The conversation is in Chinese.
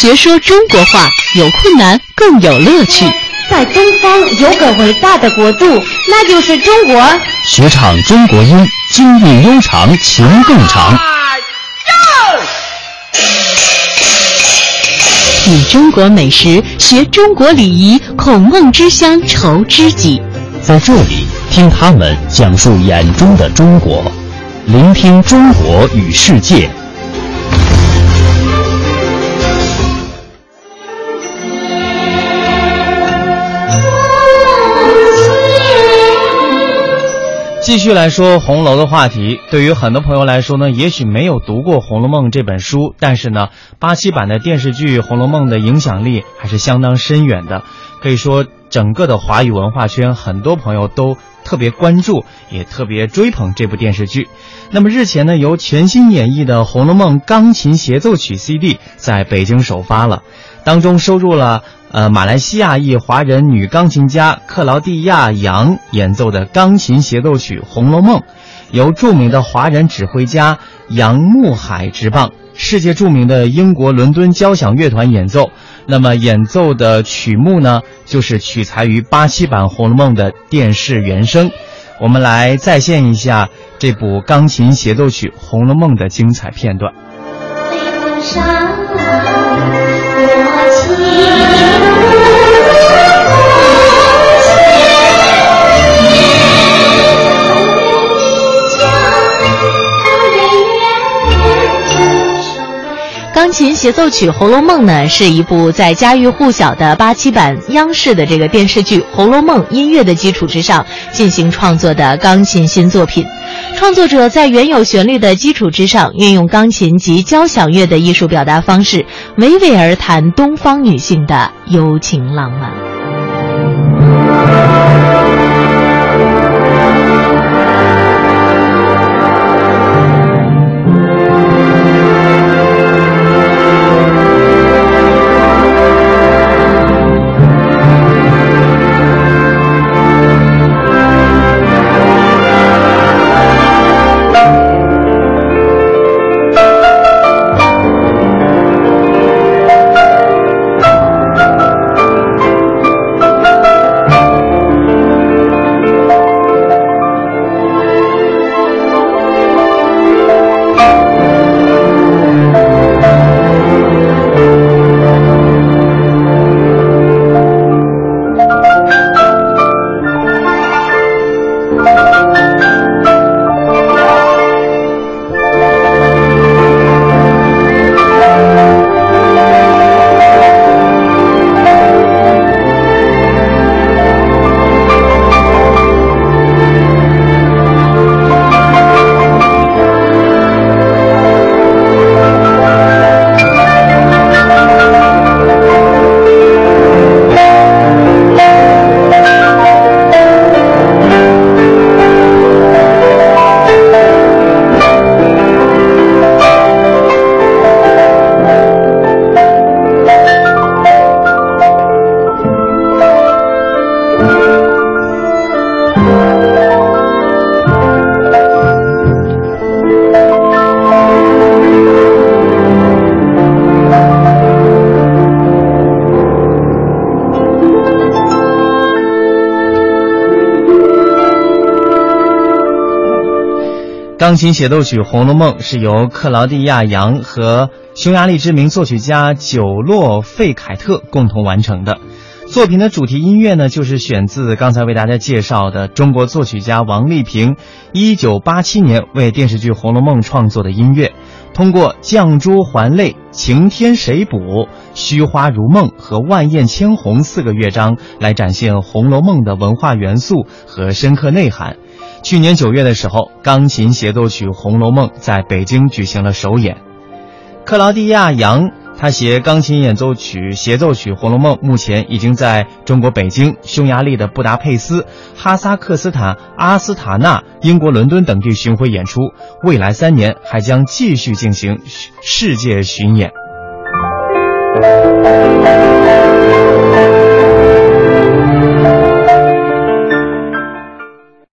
学说中国话，有困难更有乐趣。在东方有个伟大的国度，那就是中国。学唱中国音，经韵悠长，情更长。品中国美食，学中国礼仪，孔孟之乡愁知己。在这里，听他们讲述眼中的中国，聆听中国与世界。继续来说红楼的话题，对于很多朋友来说呢，也许没有读过《红楼梦》这本书，但是呢，八七版的电视剧《红楼梦》的影响力还是相当深远的。可以说，整个的华语文化圈，很多朋友都特别关注，也特别追捧这部电视剧。那么日前呢，由全新演绎的《红楼梦》钢琴协奏曲 CD 在北京首发了，当中收录了。呃，马来西亚裔华人女钢琴家克劳蒂亚·杨演奏的钢琴协奏曲《红楼梦》，由著名的华人指挥家杨慕海执棒，世界著名的英国伦敦交响乐团演奏。那么演奏的曲目呢，就是取材于八七版《红楼梦》的电视原声。我们来再现一下这部钢琴协奏曲《红楼梦》的精彩片段。琴协奏曲《红楼梦》呢，是一部在家喻户晓的八七版央视的这个电视剧《红楼梦》音乐的基础之上进行创作的钢琴新作品。创作者在原有旋律的基础之上，运用钢琴及交响乐的艺术表达方式，娓娓而谈东方女性的幽情浪漫。钢琴协奏曲《红楼梦》是由克劳蒂亚·杨和匈牙利知名作曲家久洛·费凯特共同完成的。作品的主题音乐呢，就是选自刚才为大家介绍的中国作曲家王丽萍1987年为电视剧《红楼梦》创作的音乐。通过绛珠还泪、晴天谁补、虚花如梦和万艳千红四个乐章，来展现《红楼梦》的文化元素和深刻内涵。去年九月的时候，钢琴协奏曲《红楼梦》在北京举行了首演。克劳迪亚·杨他携钢琴演奏曲协奏曲《红楼梦》，目前已经在中国北京、匈牙利的布达佩斯、哈萨克斯坦阿斯塔纳、英国伦敦等地巡回演出，未来三年还将继续进行世界巡演。